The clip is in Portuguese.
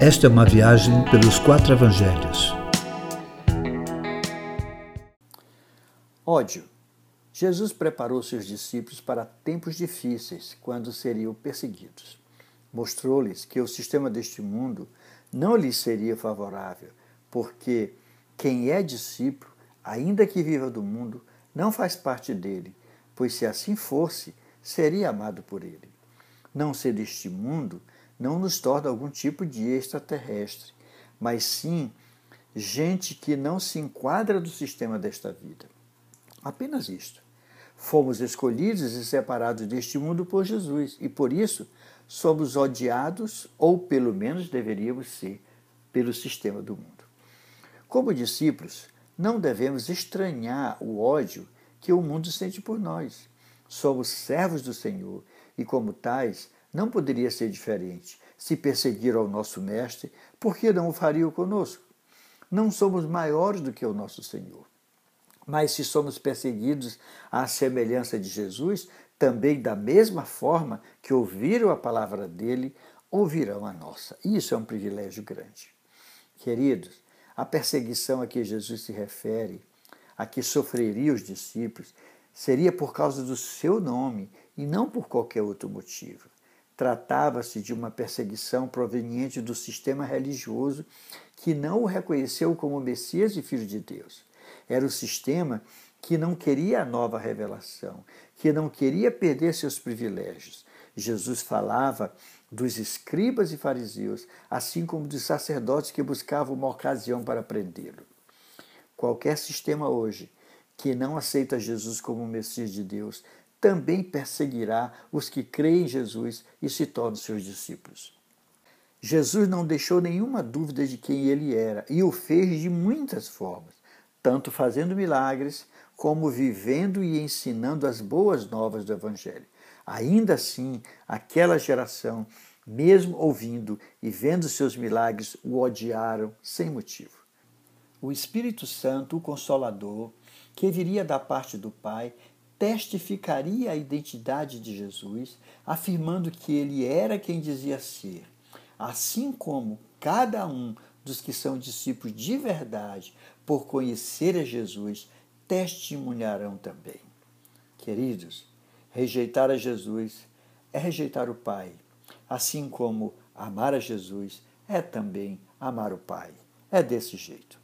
Esta é uma viagem pelos quatro evangelhos. Ódio. Jesus preparou seus discípulos para tempos difíceis, quando seriam perseguidos. Mostrou-lhes que o sistema deste mundo não lhes seria favorável, porque quem é discípulo, ainda que viva do mundo, não faz parte dele, pois se assim fosse, seria amado por ele. Não ser deste mundo não nos torna algum tipo de extraterrestre, mas sim gente que não se enquadra do sistema desta vida. Apenas isto. Fomos escolhidos e separados deste mundo por Jesus e por isso somos odiados, ou pelo menos deveríamos ser, pelo sistema do mundo. Como discípulos, não devemos estranhar o ódio que o mundo sente por nós. Somos servos do Senhor e, como tais, não poderia ser diferente. Se perseguiram ao nosso Mestre, por que não o fariam conosco? Não somos maiores do que o nosso Senhor. Mas se somos perseguidos à semelhança de Jesus, também da mesma forma que ouviram a palavra dele, ouvirão a nossa. Isso é um privilégio grande. Queridos, a perseguição a que Jesus se refere, a que sofreria os discípulos, seria por causa do seu nome e não por qualquer outro motivo. Tratava-se de uma perseguição proveniente do sistema religioso que não o reconheceu como Messias e Filho de Deus. Era o sistema que não queria a nova revelação, que não queria perder seus privilégios. Jesus falava dos escribas e fariseus, assim como dos sacerdotes que buscavam uma ocasião para prendê-lo. Qualquer sistema hoje que não aceita Jesus como o Messias de Deus também perseguirá os que creem em Jesus e se tornam seus discípulos. Jesus não deixou nenhuma dúvida de quem ele era e o fez de muitas formas, tanto fazendo milagres como vivendo e ensinando as boas novas do Evangelho. Ainda assim, aquela geração, mesmo ouvindo e vendo seus milagres, o odiaram sem motivo. O Espírito Santo, o Consolador, que viria da parte do Pai, testificaria a identidade de Jesus, afirmando que ele era quem dizia ser, assim como cada um dos que são discípulos de verdade, por conhecer a Jesus, testemunharão também. Queridos, rejeitar a Jesus é rejeitar o Pai, assim como amar a Jesus é também amar o Pai. É desse jeito.